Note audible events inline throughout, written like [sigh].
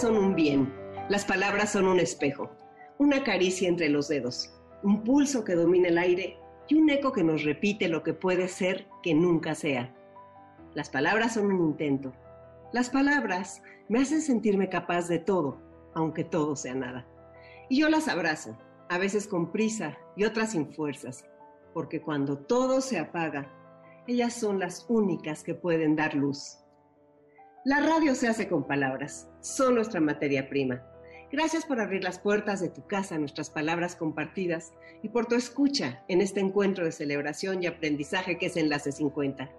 son un bien, las palabras son un espejo, una caricia entre los dedos, un pulso que domina el aire y un eco que nos repite lo que puede ser que nunca sea. Las palabras son un intento. Las palabras me hacen sentirme capaz de todo, aunque todo sea nada. Y yo las abrazo, a veces con prisa y otras sin fuerzas, porque cuando todo se apaga, ellas son las únicas que pueden dar luz. La radio se hace con palabras, son nuestra materia prima. Gracias por abrir las puertas de tu casa a nuestras palabras compartidas y por tu escucha en este encuentro de celebración y aprendizaje que es Enlace 50.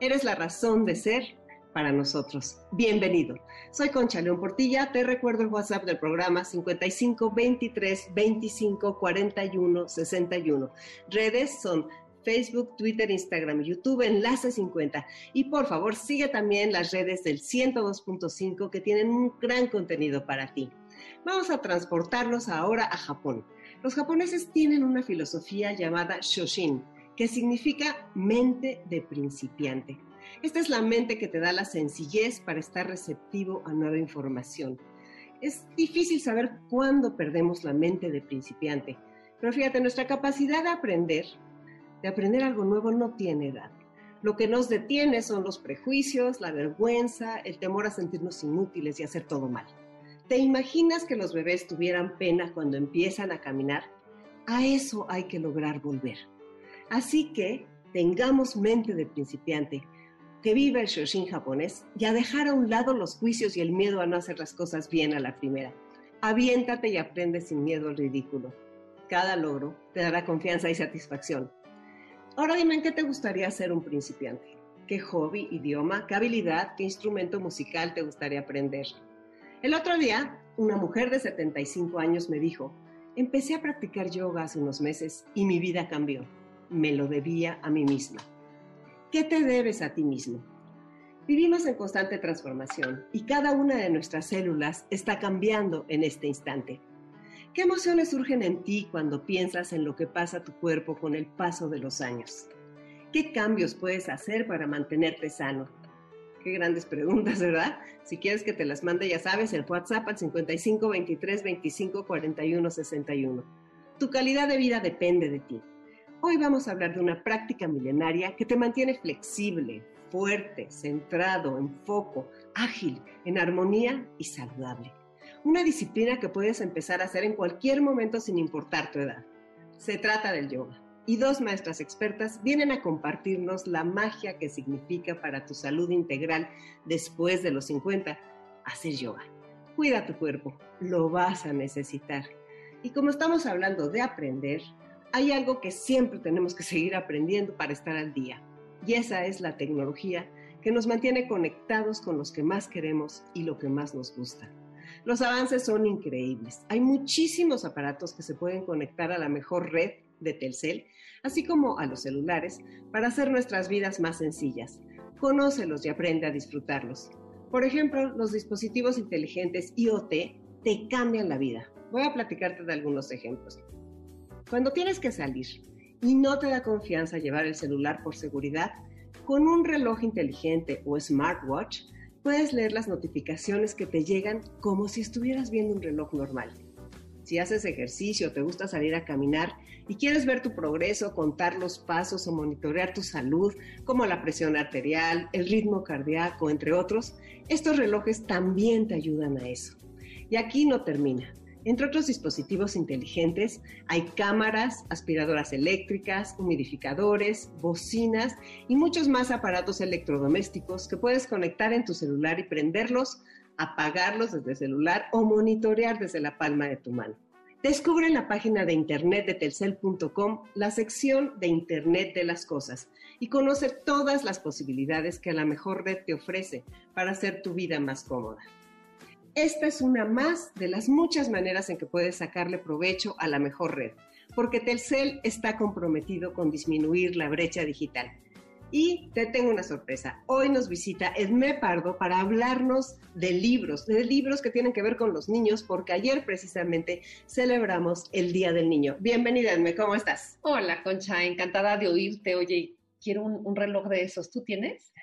Eres la razón de ser para nosotros. Bienvenido. Soy Concha León Portilla. Te recuerdo el WhatsApp del programa 55 23 25 41 61. Redes son Facebook, Twitter, Instagram, YouTube, Enlace 50. Y por favor, sigue también las redes del 102.5 que tienen un gran contenido para ti. Vamos a transportarnos ahora a Japón. Los japoneses tienen una filosofía llamada Shoshin, que significa mente de principiante. Esta es la mente que te da la sencillez para estar receptivo a nueva información. Es difícil saber cuándo perdemos la mente de principiante, pero fíjate, nuestra capacidad de aprender de aprender algo nuevo no tiene edad. Lo que nos detiene son los prejuicios, la vergüenza, el temor a sentirnos inútiles y hacer todo mal. ¿Te imaginas que los bebés tuvieran pena cuando empiezan a caminar? A eso hay que lograr volver. Así que tengamos mente de principiante, que viva el Shoshin japonés y a dejar a un lado los juicios y el miedo a no hacer las cosas bien a la primera. Aviéntate y aprende sin miedo al ridículo. Cada logro te dará confianza y satisfacción. Ahora dime en qué te gustaría ser un principiante. ¿Qué hobby, idioma, qué habilidad, qué instrumento musical te gustaría aprender? El otro día, una mujer de 75 años me dijo, empecé a practicar yoga hace unos meses y mi vida cambió. Me lo debía a mí misma. ¿Qué te debes a ti mismo? Vivimos en constante transformación y cada una de nuestras células está cambiando en este instante. ¿Qué emociones surgen en ti cuando piensas en lo que pasa a tu cuerpo con el paso de los años? ¿Qué cambios puedes hacer para mantenerte sano? Qué grandes [laughs] preguntas, ¿verdad? Si quieres que te las mande, ya sabes, el WhatsApp al 55 23 25 41 61. Tu calidad de vida depende de ti. Hoy vamos a hablar de una práctica milenaria que te mantiene flexible, fuerte, centrado, en foco, ágil, en armonía y saludable una disciplina que puedes empezar a hacer en cualquier momento sin importar tu edad. Se trata del yoga. Y dos maestras expertas vienen a compartirnos la magia que significa para tu salud integral después de los 50 hacer yoga. Cuida tu cuerpo, lo vas a necesitar. Y como estamos hablando de aprender, hay algo que siempre tenemos que seguir aprendiendo para estar al día. Y esa es la tecnología que nos mantiene conectados con los que más queremos y lo que más nos gusta. Los avances son increíbles. Hay muchísimos aparatos que se pueden conectar a la mejor red de Telcel, así como a los celulares, para hacer nuestras vidas más sencillas. Conócelos y aprende a disfrutarlos. Por ejemplo, los dispositivos inteligentes IoT te cambian la vida. Voy a platicarte de algunos ejemplos. Cuando tienes que salir y no te da confianza llevar el celular por seguridad, con un reloj inteligente o smartwatch puedes leer las notificaciones que te llegan como si estuvieras viendo un reloj normal. Si haces ejercicio, te gusta salir a caminar y quieres ver tu progreso, contar los pasos o monitorear tu salud, como la presión arterial, el ritmo cardíaco, entre otros, estos relojes también te ayudan a eso. Y aquí no termina. Entre otros dispositivos inteligentes hay cámaras, aspiradoras eléctricas, humidificadores, bocinas y muchos más aparatos electrodomésticos que puedes conectar en tu celular y prenderlos, apagarlos desde el celular o monitorear desde la palma de tu mano. Descubre en la página de internet de telcel.com la sección de Internet de las Cosas y conoce todas las posibilidades que la mejor red te ofrece para hacer tu vida más cómoda. Esta es una más de las muchas maneras en que puedes sacarle provecho a la mejor red, porque Telcel está comprometido con disminuir la brecha digital y te tengo una sorpresa. Hoy nos visita Edme Pardo para hablarnos de libros, de libros que tienen que ver con los niños, porque ayer precisamente celebramos el Día del Niño. Bienvenida, Edme, ¿cómo estás? Hola, Concha, encantada de oírte. Oye, quiero un, un reloj de esos. ¿Tú tienes?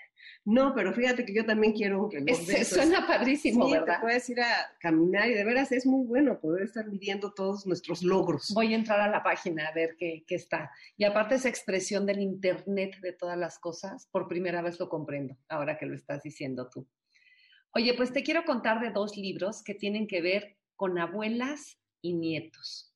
No, pero fíjate que yo también quiero un reloj. suena padrísimo, sí, ¿verdad? Te puedes ir a caminar y de veras es muy bueno poder estar midiendo todos nuestros logros. Voy a entrar a la página a ver qué, qué está. Y aparte esa expresión del Internet de todas las cosas, por primera vez lo comprendo, ahora que lo estás diciendo tú. Oye, pues te quiero contar de dos libros que tienen que ver con abuelas y nietos.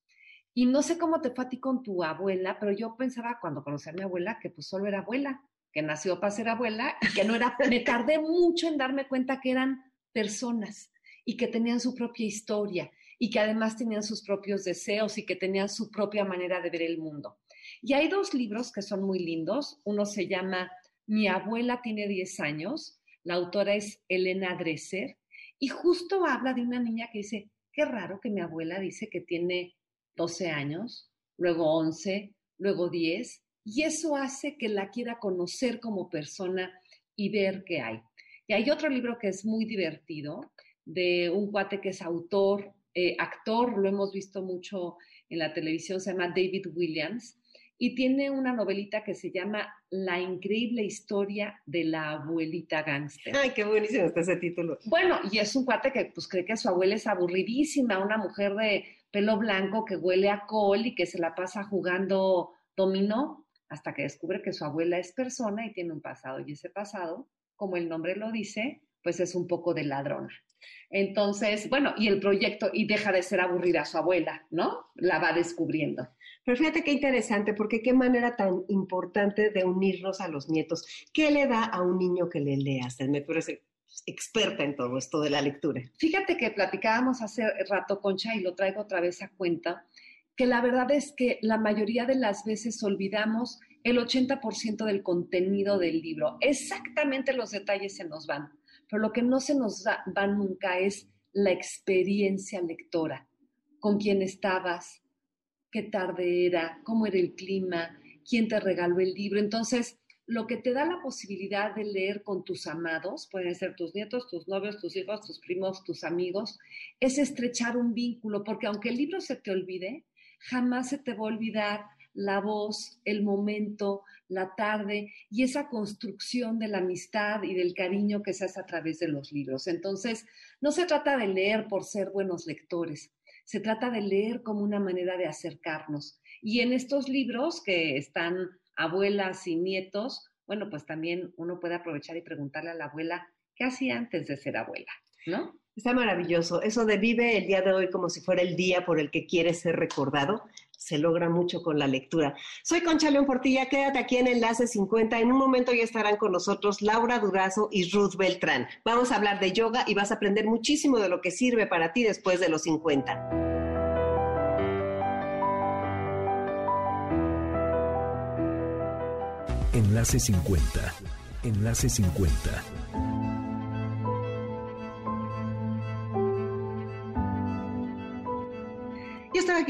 Y no sé cómo te fue a ti con tu abuela, pero yo pensaba cuando conocí a mi abuela que pues solo era abuela que nació para ser abuela y que no era, me tardé mucho en darme cuenta que eran personas y que tenían su propia historia y que además tenían sus propios deseos y que tenían su propia manera de ver el mundo. Y hay dos libros que son muy lindos. Uno se llama Mi abuela tiene 10 años, la autora es Elena Dresser y justo habla de una niña que dice, qué raro que mi abuela dice que tiene 12 años, luego 11, luego 10 y eso hace que la quiera conocer como persona y ver qué hay. Y hay otro libro que es muy divertido, de un cuate que es autor, eh, actor, lo hemos visto mucho en la televisión, se llama David Williams, y tiene una novelita que se llama La increíble historia de la abuelita gángster. Ay, qué buenísimo está ese título. Bueno, y es un cuate que pues cree que su abuela es aburridísima, una mujer de pelo blanco que huele a col y que se la pasa jugando dominó hasta que descubre que su abuela es persona y tiene un pasado. Y ese pasado, como el nombre lo dice, pues es un poco de ladrona. Entonces, bueno, y el proyecto, y deja de ser aburrida su abuela, ¿no? La va descubriendo. Pero fíjate qué interesante, porque qué manera tan importante de unirnos a los nietos. ¿Qué le da a un niño que le leas? Me parece experta en todo esto de la lectura. Fíjate que platicábamos hace rato, Concha, y lo traigo otra vez a cuenta, que la verdad es que la mayoría de las veces olvidamos el 80% del contenido del libro. Exactamente los detalles se nos van, pero lo que no se nos va nunca es la experiencia lectora, con quién estabas, qué tarde era, cómo era el clima, quién te regaló el libro. Entonces, lo que te da la posibilidad de leer con tus amados, pueden ser tus nietos, tus novios, tus hijos, tus primos, tus amigos, es estrechar un vínculo, porque aunque el libro se te olvide, jamás se te va a olvidar la voz, el momento, la tarde y esa construcción de la amistad y del cariño que se hace a través de los libros. Entonces, no se trata de leer por ser buenos lectores, se trata de leer como una manera de acercarnos. Y en estos libros que están abuelas y nietos, bueno, pues también uno puede aprovechar y preguntarle a la abuela qué hacía antes de ser abuela, ¿no? Está maravilloso. Eso de vive el día de hoy como si fuera el día por el que quieres ser recordado, se logra mucho con la lectura. Soy Concha León Portilla, quédate aquí en Enlace 50. En un momento ya estarán con nosotros Laura Durazo y Ruth Beltrán. Vamos a hablar de yoga y vas a aprender muchísimo de lo que sirve para ti después de los 50. Enlace 50. Enlace 50.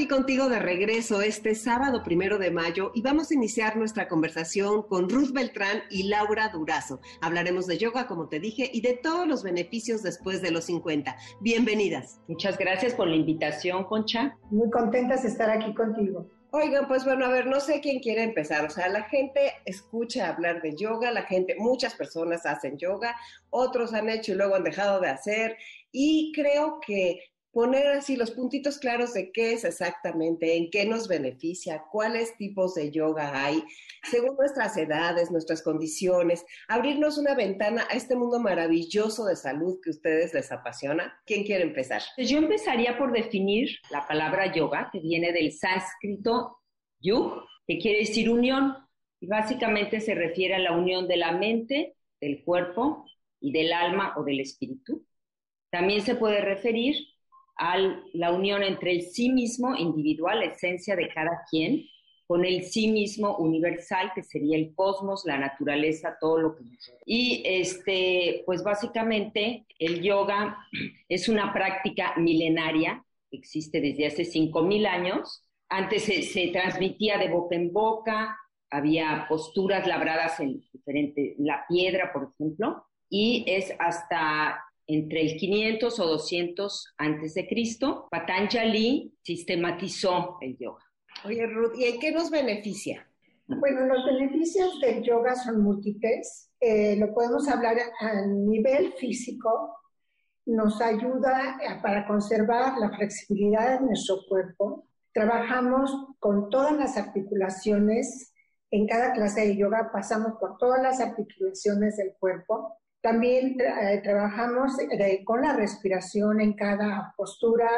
Aquí contigo de regreso este sábado primero de mayo y vamos a iniciar nuestra conversación con Ruth Beltrán y Laura Durazo. Hablaremos de yoga, como te dije, y de todos los beneficios después de los 50. Bienvenidas. Muchas gracias por la invitación, Concha. Muy contentas de estar aquí contigo. Oigan, pues bueno, a ver, no sé quién quiere empezar. O sea, la gente escucha hablar de yoga, la gente, muchas personas hacen yoga, otros han hecho y luego han dejado de hacer. Y creo que poner así los puntitos claros de qué es exactamente, en qué nos beneficia, cuáles tipos de yoga hay, según nuestras edades, nuestras condiciones, abrirnos una ventana a este mundo maravilloso de salud que a ustedes les apasiona. ¿Quién quiere empezar? Pues yo empezaría por definir la palabra yoga, que viene del sánscrito yug, que quiere decir unión, y básicamente se refiere a la unión de la mente, del cuerpo y del alma o del espíritu. También se puede referir a la unión entre el sí mismo individual, la esencia de cada quien, con el sí mismo universal, que sería el cosmos, la naturaleza, todo lo que Y este, pues básicamente el yoga [clears throat] es una práctica milenaria, existe desde hace 5.000 años. Antes se, se, transmitía de boca en boca, había posturas labradas en diferente, la piedra, por ejemplo, y es hasta entre el 500 o 200 antes de Cristo, Patanjali sistematizó el yoga. Oye, Ruth, ¿y en qué nos beneficia? Bueno, los beneficios del yoga son múltiples. Eh, lo podemos hablar a nivel físico. Nos ayuda para conservar la flexibilidad de nuestro cuerpo. Trabajamos con todas las articulaciones. En cada clase de yoga pasamos por todas las articulaciones del cuerpo. También eh, trabajamos eh, con la respiración en cada postura,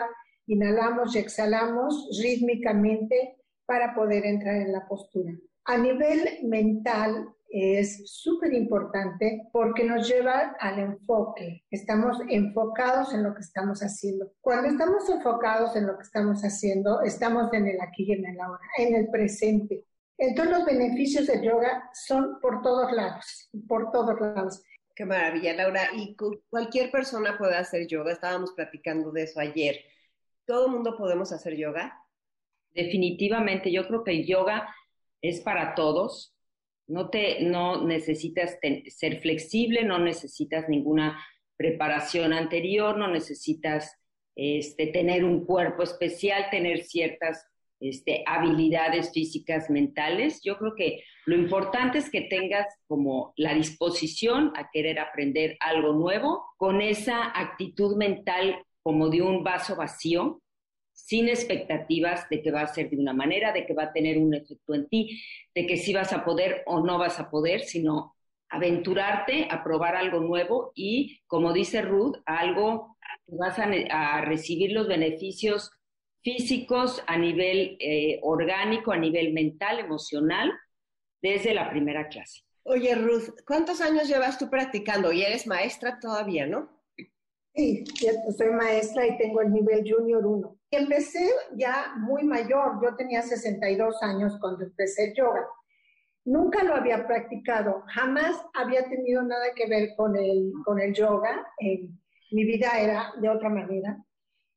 inhalamos y exhalamos rítmicamente para poder entrar en la postura. A nivel mental es súper importante porque nos lleva al enfoque. Estamos enfocados en lo que estamos haciendo. Cuando estamos enfocados en lo que estamos haciendo, estamos en el aquí y en el ahora, en el presente. Entonces los beneficios del yoga son por todos lados, por todos lados. Qué maravilla, Laura. Y cualquier persona puede hacer yoga. Estábamos platicando de eso ayer. ¿Todo el mundo podemos hacer yoga? Definitivamente, yo creo que el yoga es para todos. No, te, no necesitas ser flexible, no necesitas ninguna preparación anterior, no necesitas este, tener un cuerpo especial, tener ciertas este, habilidades físicas, mentales. Yo creo que lo importante es que tengas como la disposición a querer aprender algo nuevo, con esa actitud mental como de un vaso vacío, sin expectativas de que va a ser de una manera, de que va a tener un efecto en ti, de que sí vas a poder o no vas a poder, sino aventurarte a probar algo nuevo y, como dice Ruth, algo vas a recibir los beneficios físicos, a nivel eh, orgánico, a nivel mental, emocional, desde la primera clase. Oye, Ruth, ¿cuántos años llevas tú practicando? Y eres maestra todavía, ¿no? Sí, cierto, soy maestra y tengo el nivel Junior 1. Empecé ya muy mayor, yo tenía 62 años cuando empecé yoga. Nunca lo había practicado, jamás había tenido nada que ver con el, con el yoga. mi vida era de otra manera.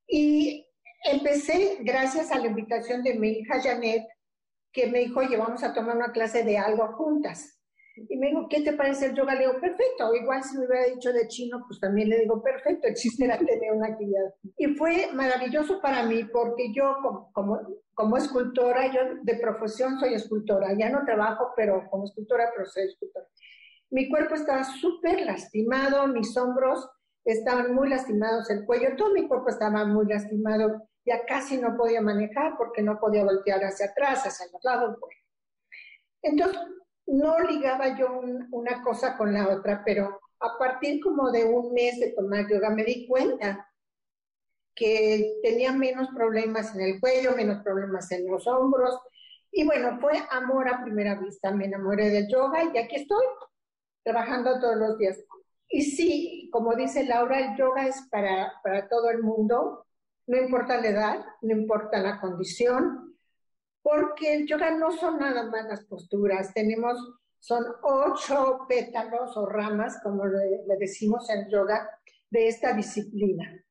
Y Empecé gracias a la invitación de mi hija Janet, que me dijo, oye, vamos a tomar una clase de algo juntas. Y me dijo, ¿qué te parece el yoga? Le digo, perfecto. Igual si me hubiera dicho de chino, pues también le digo, perfecto, existe la [laughs] tener una actividad. Y fue maravilloso para mí porque yo como, como, como, escultora, yo de profesión soy escultora, ya no trabajo, pero como escultora, pero soy escultora. Mi cuerpo estaba súper lastimado, mis hombros estaban muy lastimados, el cuello, todo mi cuerpo estaba muy lastimado ya casi no podía manejar porque no podía voltear hacia atrás, hacia los lados. Entonces, no ligaba yo una cosa con la otra, pero a partir como de un mes de tomar yoga me di cuenta que tenía menos problemas en el cuello, menos problemas en los hombros. Y bueno, fue amor a primera vista. Me enamoré del yoga y aquí estoy, trabajando todos los días. Y sí, como dice Laura, el yoga es para, para todo el mundo no importa la edad, no importa la condición, porque el yoga no son nada más posturas, tenemos, son ocho pétalos o ramas, como le, decimos en yoga, de esta disciplina.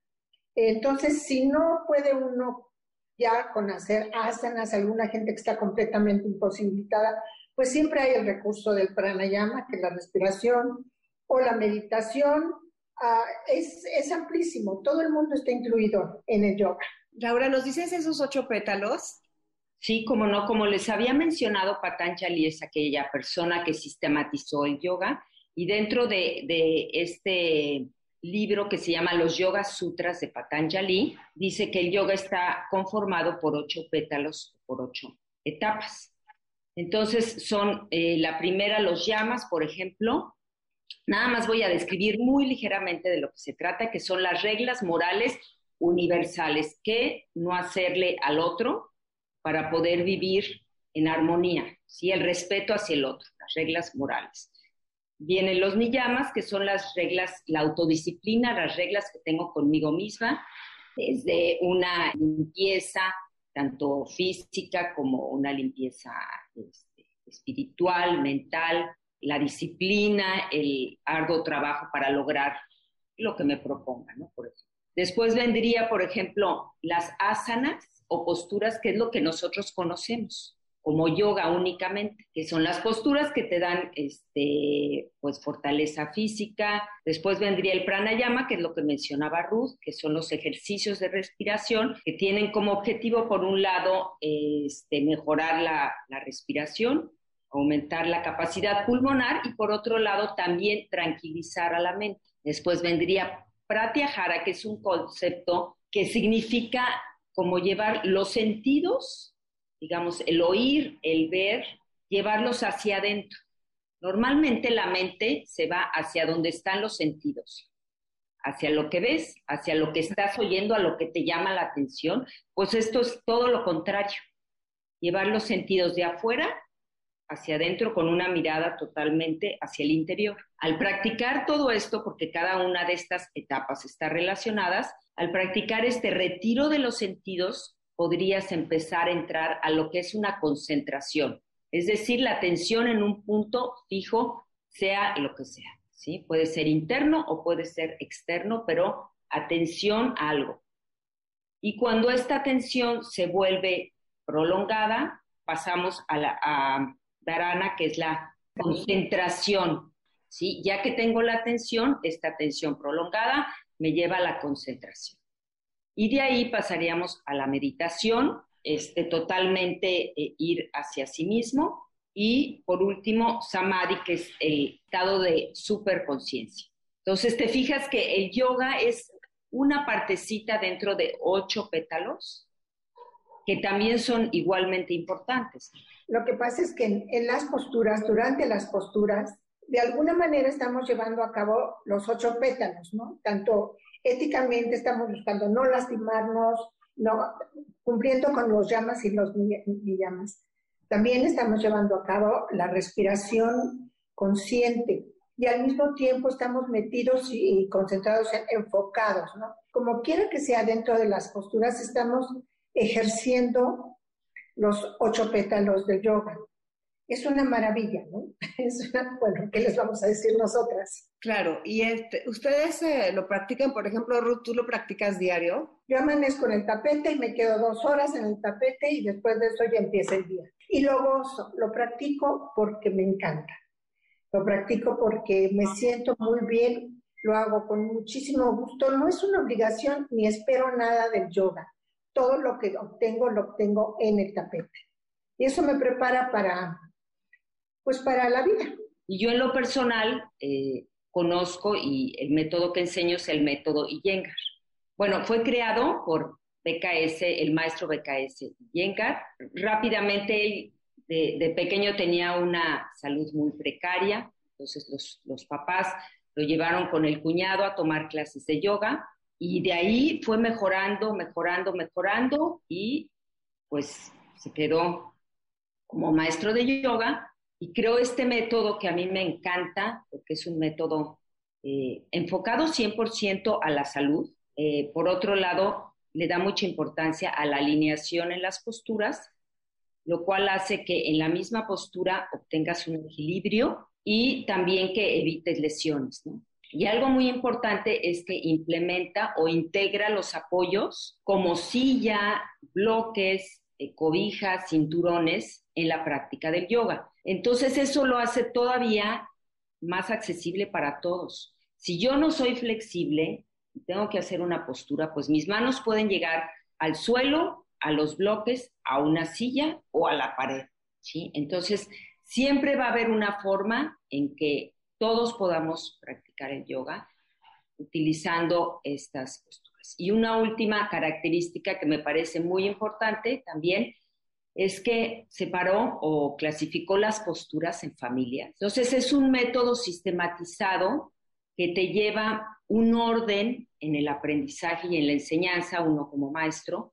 Entonces, si no puede uno ya con hacer asanas, alguna gente que está completamente imposibilitada, pues siempre hay el recurso del pranayama, que es la respiración, o la meditación, Ah, es, es, amplísimo, todo el mundo está incluido en el yoga. Laura, ¿nos dices esos ocho pétalos? Sí, como no, como les había mencionado, Patanjali es aquella persona que sistematizó el yoga y dentro de, de este libro que se llama Los Yoga Sutras de Patanjali, dice que el yoga está conformado por ocho pétalos, por ocho etapas. Entonces son eh, la primera, los llamas, por ejemplo, Nada más voy a describir muy ligeramente de lo que se trata, que son las reglas morales universales, que no hacerle al otro para poder vivir en armonía, ¿sí? el respeto hacia el otro, las reglas morales. Vienen los niyamas, que son las reglas, la autodisciplina, las reglas que tengo conmigo misma, desde una limpieza tanto física como una limpieza este, espiritual, mental, la disciplina, el arduo trabajo para lograr lo que me proponga, ¿no? Por eso. Después vendría, por ejemplo, las asanas o posturas, que es lo que nosotros conocemos como yoga únicamente, que son las posturas que te dan este, pues, fortaleza física. Después vendría el pranayama, que es lo que mencionaba Ruth, que son los ejercicios de respiración que tienen como objetivo, por un lado, este, mejorar la, la respiración, aumentar la capacidad pulmonar y por otro lado también tranquilizar a la mente. Después vendría pratyahara, que es un concepto que significa como llevar los sentidos digamos, el oír, el ver, llevarlos hacia adentro. Normalmente la mente se va hacia donde están los sentidos, hacia lo que ves, hacia lo que estás oyendo, a lo que te llama la atención. Pues esto es todo lo contrario, llevar los sentidos de afuera hacia adentro con una mirada totalmente hacia el interior. Al practicar todo esto, porque cada una de estas etapas está relacionadas, al practicar este retiro de los sentidos, podrías empezar a entrar a lo que es una concentración, es decir, la atención en un punto fijo, sea lo que sea, ¿sí? Puede ser interno o puede ser externo, pero atención a algo. Y cuando esta atención se vuelve prolongada, pasamos a la dharana, que es la concentración, ¿sí? Ya que tengo la atención, esta atención prolongada me lleva a la concentración. Y de ahí pasaríamos a la meditación, este, totalmente eh, ir hacia sí mismo. Y por último, samadhi, que es el estado de superconciencia. Entonces, te fijas que el yoga es una partecita dentro de ocho pétalos que también son igualmente importantes. Lo que pasa es que en, en, las posturas, durante las posturas, de alguna manera estamos llevando a cabo los ocho pétalos, ¿no? Tanto éticamente estamos buscando no lastimarnos, no, cumpliendo con los llamas y los llamas. También estamos llevando a cabo la respiración consciente y al mismo tiempo estamos metidos y concentrados, enfocados, ¿no? Como quiera que sea dentro de las posturas, estamos ejerciendo los ocho pétalos del yoga es una maravilla, ¿no? [laughs] Es una, bueno, ¿qué les vamos a decir nosotras? Claro, y este, ustedes eh, lo practican, por ejemplo, Ruth, ¿tú lo practicas diario? Yo amanezco en el tapete y me quedo dos horas en el tapete y después de eso ya empieza el día. Y lo gozo, lo practico porque me encanta. Lo practico porque me siento muy bien, lo hago con muchísimo gusto. No es una obligación ni espero nada del yoga. Todo lo que obtengo lo obtengo en el tapete. Y eso me prepara para pues para la vida. Y yo en lo personal eh, conozco y el método que enseño es el método Iyengar. Bueno, fue creado por BKS, el maestro BKS Iyengar. Rápidamente de, de, pequeño tenía una salud muy precaria, entonces los, los papás lo llevaron con el cuñado a tomar clases de yoga y de ahí fue mejorando, mejorando, mejorando y pues se quedó como maestro de yoga y creo este método que a mí me encanta, porque es un método eh, enfocado 100% a la salud. Eh, por otro lado, le da mucha importancia a la alineación en las posturas, lo cual hace que en la misma postura obtengas un equilibrio y también que evites lesiones. ¿no? Y algo muy importante es que implementa o integra los apoyos como silla, bloques, eh, cobijas, cinturones en la práctica del yoga. Entonces eso lo hace todavía más accesible para todos. Si yo no soy flexible y tengo que hacer una postura, pues mis manos pueden llegar al suelo, a los bloques, a una silla o a la pared. ¿sí? Entonces, siempre va a haber una forma en que todos podamos practicar el yoga utilizando estas posturas. Y una última característica que me parece muy importante también es que separó o clasificó las posturas en familias. Entonces es un método sistematizado que te lleva un orden en el aprendizaje y en la enseñanza, uno como maestro,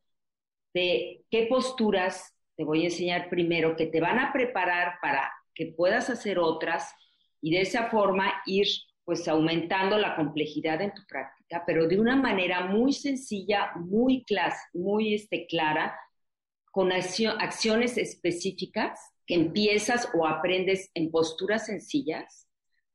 de qué posturas te voy a enseñar primero, que te van a preparar para que puedas hacer otras y de esa forma ir pues aumentando la complejidad en tu práctica, pero de una manera muy sencilla, muy, muy este, clara, con acciones específicas que empiezas o aprendes en posturas sencillas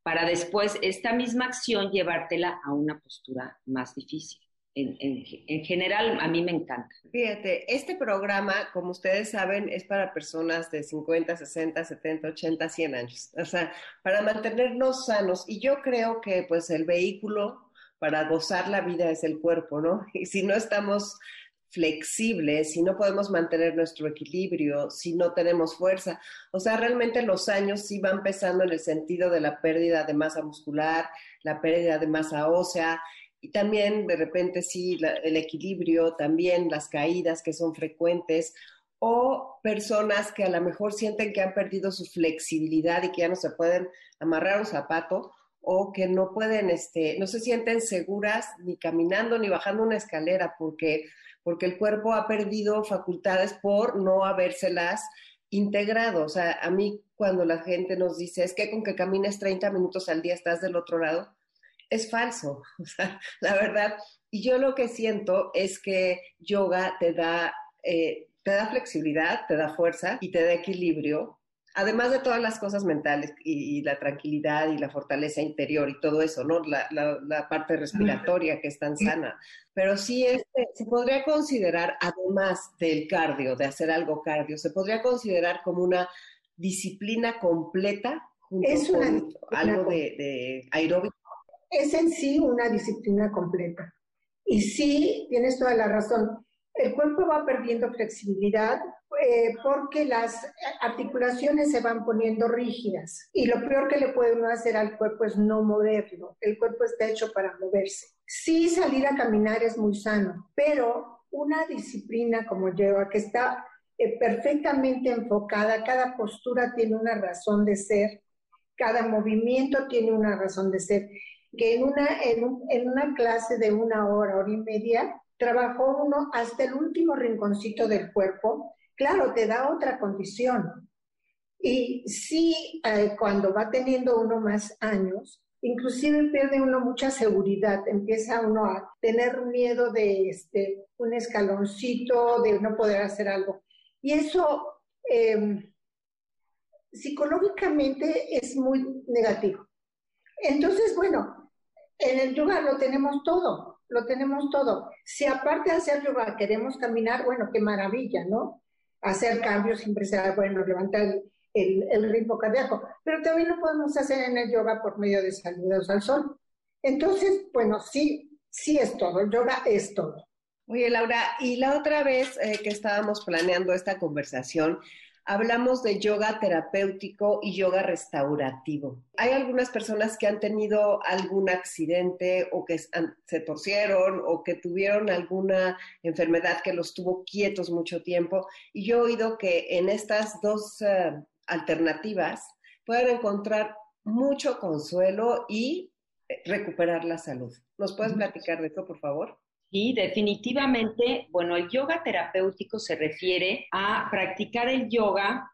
para después esta misma acción llevártela a una postura más difícil. En, en, general, a mí me encanta. Fíjate, este programa, como ustedes saben, es para personas de 50, 60, 70, 80, 100 años. O sea, para mantenernos sanos. Y yo creo que pues el vehículo para gozar la vida es el cuerpo, ¿no? [laughs] Y si no estamos flexibles, si no podemos mantener nuestro equilibrio, si no tenemos fuerza. O sea, realmente los años sí van pesando en el sentido de la pérdida de masa muscular, la pérdida de masa ósea y también de repente sí el equilibrio, también las caídas que son frecuentes o personas que a lo mejor sienten que han perdido su flexibilidad y que ya no se pueden amarrar un zapato o que no pueden, este, no se sienten seguras ni caminando ni bajando una escalera porque porque el cuerpo ha perdido facultades por no habérselas integrado. O sea, a mí cuando la gente nos dice, es que con que camines 30 minutos al día estás del otro lado, es falso. [laughs] O sea, la verdad. Y yo lo que siento es que yoga te da, eh, te da flexibilidad, te da fuerza y te da equilibrio además de todas las cosas mentales y, la tranquilidad y la fortaleza interior y todo eso, ¿no? La, parte respiratoria que es tan sana. Pero sí este, se podría considerar, además del cardio, de hacer algo cardio, se podría considerar como una disciplina completa junto es con algo de, de aeróbico. Es en sí una disciplina completa. Y sí, tienes toda la razón. El cuerpo va perdiendo flexibilidad, eh, porque las articulaciones se van poniendo rígidas y lo peor que le puede uno hacer al cuerpo es no moverlo. El cuerpo está hecho para moverse. Sí, salir a caminar es muy sano, pero una disciplina como lleva, que está eh, perfectamente enfocada, cada postura tiene una razón de ser, cada movimiento tiene una razón de ser, que en una, en una clase de una hora, hora y media, trabajó uno hasta el último rinconcito del cuerpo claro, te da otra condición. Y sí, eh, cuando va teniendo uno más años, inclusive pierde uno mucha seguridad, empieza uno a tener miedo de este, un escaloncito, de no poder hacer algo. Y eso em, psicológicamente es muy negativo. Entonces, bueno, en el yoga lo tenemos todo, lo tenemos todo. Si aparte de hacer yoga queremos caminar, bueno, qué maravilla, ¿no? hacer cambios siempre será bueno, levantar el, el, ritmo cardíaco, pero también lo podemos hacer en el yoga por medio de saludos al sol. Entonces, bueno, sí, sí es todo, el yoga es todo. Oye, Laura, y la otra vez eh, que estábamos planeando esta conversación, hablamos de yoga terapéutico y yoga restaurativo. Hay algunas personas que han tenido algún accidente o que se torcieron o que tuvieron alguna enfermedad que los tuvo quietos mucho tiempo y yo he oído que en estas dos eh, alternativas pueden encontrar mucho consuelo y eh, recuperar la salud. ¿Nos puedes platicar de eso, por favor? Y definitivamente, bueno, el yoga terapéutico se refiere a practicar el yoga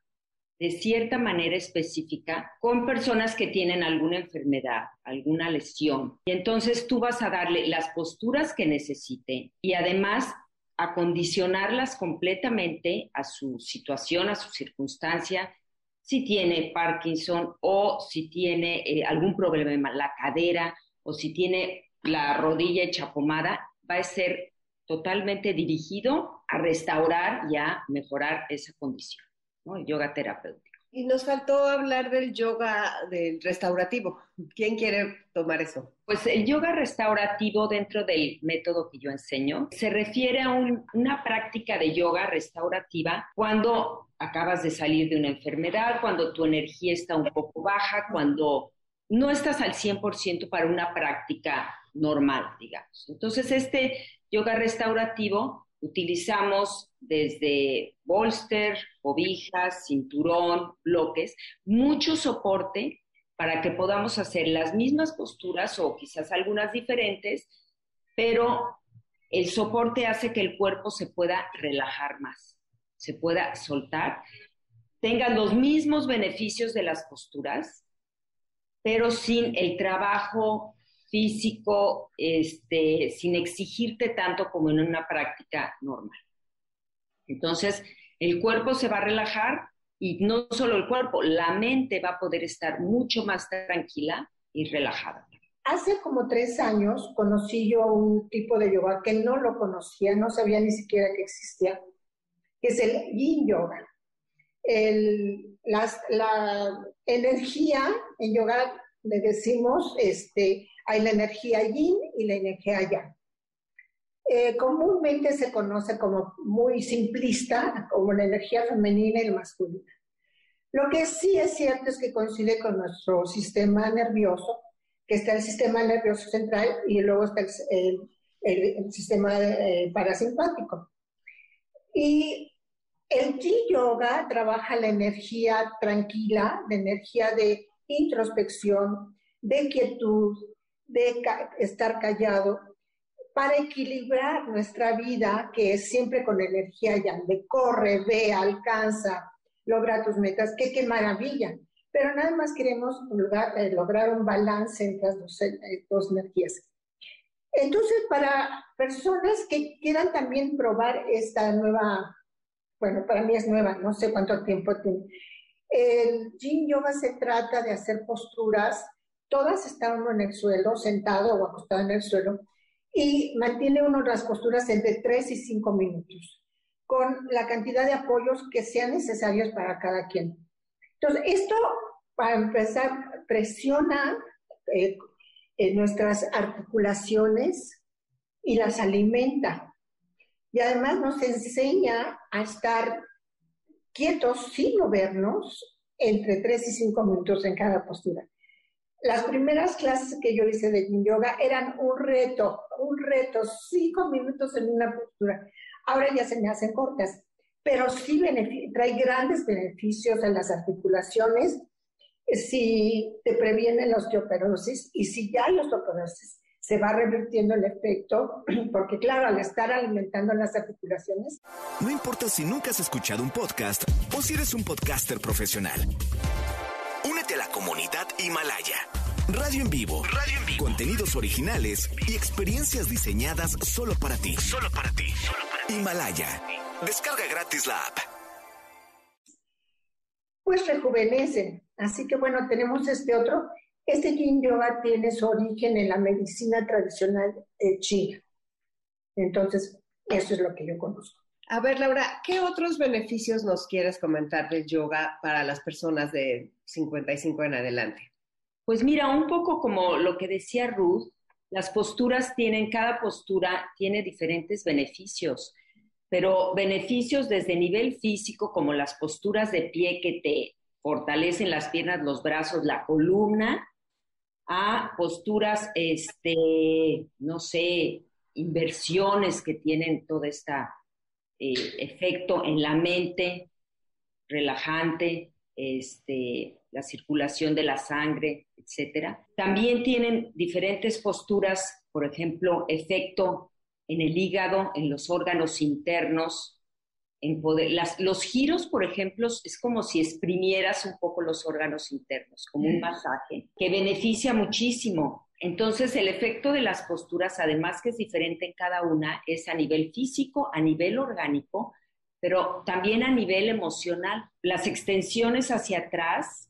de cierta manera específica con personas que tienen alguna enfermedad, alguna lesión. Y entonces tú vas a darle las posturas que necesite y además acondicionarlas completamente a su situación, a su circunstancia, si tiene Parkinson o si tiene eh, algún problema en la cadera o si tiene la rodilla hecha pomada, va a ser totalmente dirigido a restaurar y a mejorar esa condición, ¿no? El yoga terapéutico. Y nos faltó hablar del yoga del restaurativo. ¿Quién quiere tomar eso? Pues el yoga restaurativo dentro del método que yo enseño se refiere a una práctica de yoga restaurativa cuando acabas de salir de una enfermedad, cuando tu energía está un poco baja, cuando no estás al 100% para una práctica normal, digamos. Entonces, este yoga restaurativo utilizamos desde bolster, cobijas, cinturón, bloques, mucho soporte para que podamos hacer las mismas posturas o quizás algunas diferentes, pero el soporte hace que el cuerpo se pueda relajar más, se pueda soltar, tenga los mismos beneficios de las posturas, pero sin el trabajo físico, este, sin exigirte tanto como en una práctica normal. Entonces, el cuerpo se va a relajar y no solo el cuerpo, la mente va a poder estar mucho más tranquila y relajada. Hace como tres años conocí yo un tipo de yoga que no lo conocía, no sabía ni siquiera que existía, que es el yin yoga. la energía en yoga le decimos, este, hay la energía yin y la energía yang. Eh, comúnmente se conoce como muy simplista, como la energía femenina y masculina. Lo que sí es cierto es que coincide con nuestro sistema nervioso, que está el sistema nervioso central y luego está el, sistema eh, parasimpático. Y el Yin Yoga trabaja la energía tranquila, la energía de introspección, de quietud, de estar callado, para equilibrar nuestra vida, que es siempre con energía ya, de corre, ve, alcanza, logra tus metas, que qué maravilla. Pero nada más queremos eh, lograr, un balance entre las dos, eh, dos energías. Entonces, para personas que quieran también probar esta nueva, bueno, para mí es nueva, no sé cuánto tiempo tiene. El Yin Yoga se trata de hacer posturas, todas están uno en el suelo, sentado o acostado en el suelo, y mantiene uno las posturas entre 3 y 5 minutos, con la cantidad de apoyos que sean necesarios para cada quien. Entonces, esto, para empezar, presiona eh, nuestras articulaciones y las alimenta. Y además nos enseña a estar quietos sin movernos entre 3 y 5 minutos en cada postura. Las primeras clases que yo hice de Yin Yoga eran un reto, un reto, cinco minutos en una postura. Ahora ya se me hacen cortas, pero sí trae grandes beneficios en las articulaciones si te previene la osteoporosis y si ya hay osteoporosis, se va revirtiendo el efecto, [clears throat] porque claro, al estar alimentando las articulaciones. No importa si nunca has escuchado un podcast o si eres un podcaster profesional la comunidad Himalaya. Radio en vivo. Radio en vivo. Contenidos originales y experiencias diseñadas solo para ti. Solo para ti. Himalaya. Descarga gratis la app. Pues rejuvenecen. Así que bueno, tenemos este otro. Este Yin Yoga tiene su origen en la medicina tradicional de China. Entonces, eso es lo que yo conozco. A ver, Laura, ¿qué otros beneficios nos quieres comentar del yoga para las personas de 55 en adelante? Pues mira, un poco como lo que decía Ruth, las posturas tienen, cada postura tiene diferentes beneficios, pero beneficios desde nivel físico, como las posturas de pie que te fortalecen las piernas, los brazos, la columna, a posturas, este, no sé, inversiones que tienen toda esta eh, efecto en la mente, relajante, este, la circulación de la sangre, etcétera. También tienen diferentes posturas, por ejemplo, efecto en el hígado, en los órganos internos, en poder, los giros, por ejemplo, es como si exprimieras un poco los órganos internos, como un masaje, que beneficia muchísimo entonces, el efecto de las posturas, además que es diferente en cada una, es a nivel físico, a nivel orgánico, pero también a nivel emocional. Las extensiones hacia atrás,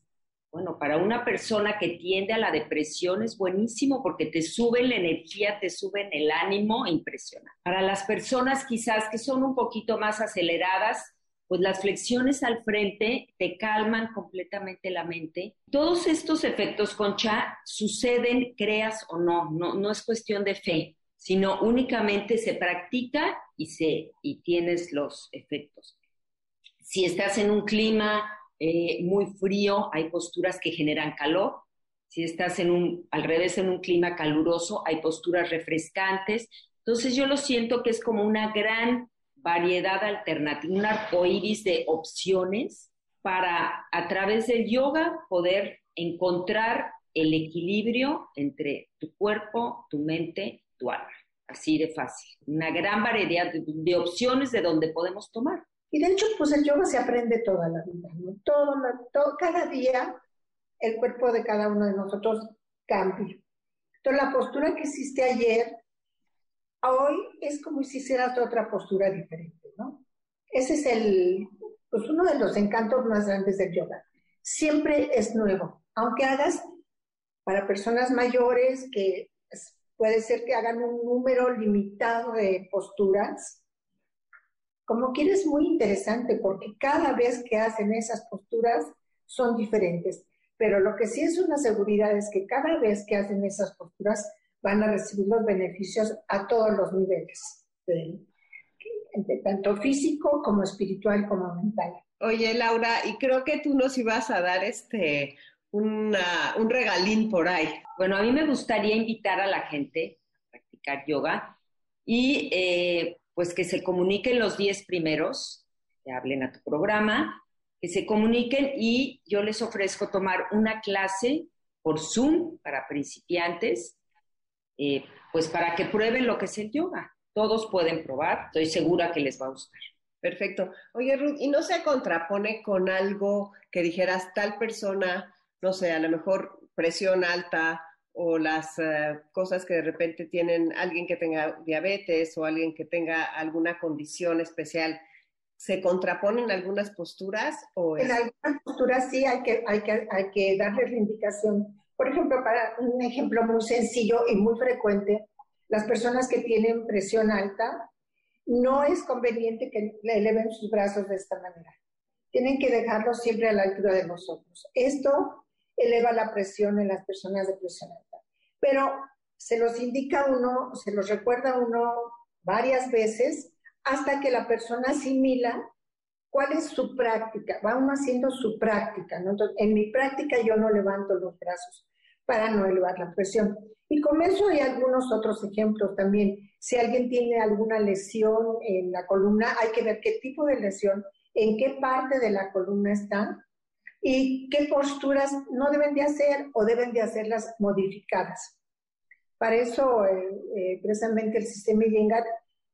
bueno, para una persona que tiende a la depresión es buenísimo porque te suben la energía, te suben el ánimo, impresionante. Para las personas quizás que son un poquito más aceleradas, pues las flexiones al frente te calman completamente la mente. Todos estos efectos, Concha, suceden, creas o no, no, no es cuestión de fe, sino únicamente se practica y, se, y tienes los efectos. Si estás en un clima eh, muy frío, hay posturas que generan calor. Si estás al revés, en un clima caluroso, hay posturas refrescantes. Entonces yo lo siento que es como una gran variedad alternativa, un arcoíris de opciones para a través del yoga poder encontrar el equilibrio entre tu cuerpo, tu mente, tu alma. Así de fácil. Una gran variedad de, opciones de donde podemos tomar. Y de hecho, pues el yoga se aprende toda la vida, ¿no? Todo, todo, cada día el cuerpo de cada uno de nosotros cambia. Entonces, la postura que hiciste ayer, hoy es como si hicieras otra postura diferente, ¿no? Ese es el, pues uno de los encantos más grandes del yoga. Siempre es nuevo, aunque hagas para personas mayores que puede ser que hagan un número limitado de posturas. Como quieres, muy interesante porque cada vez que hacen esas posturas son diferentes. Pero lo que sí es una seguridad es que cada vez que hacen esas posturas van a recibir los beneficios a todos los niveles, tanto físico como espiritual como mental. Oye, Laura, y creo que tú nos ibas a dar este un regalín por ahí. Bueno, a mí me gustaría invitar a la gente a practicar yoga y eh, pues que se comuniquen los 10 primeros, que hablen a tu programa, que se comuniquen y yo les ofrezco tomar una clase por Zoom para principiantes, eh, pues para que prueben lo que es el yoga. Todos pueden probar, estoy segura que les va a gustar. Perfecto. Oye, Ruth, ¿y no se contrapone con algo que dijeras tal persona no sé, a lo mejor presión alta o las eh, cosas que de repente tienen alguien que tenga diabetes o alguien que tenga alguna condición especial, ¿se contraponen algunas posturas? O En algunas posturas sí hay que, hay, que, hay que darles la indicación. Por ejemplo, para un ejemplo muy sencillo y muy frecuente, las personas que tienen presión alta, no es conveniente que le eleven sus brazos de esta manera. Tienen que dejarlos siempre a la altura de nosotros. Esto eleva la presión en las personas de presión alta. Pero se los indica uno, se los recuerda uno varias veces hasta que la persona asimila cuál es su práctica, va uno haciendo su práctica. en mi práctica yo no levanto los brazos para no elevar la presión. Y con eso hay algunos otros ejemplos también. Si alguien tiene alguna lesión en la columna, hay que ver qué tipo de lesión, en qué parte de la columna está y qué posturas no deben de hacer o deben de hacerlas modificadas. Para eso, eh, eh, precisamente el sistema Iyengar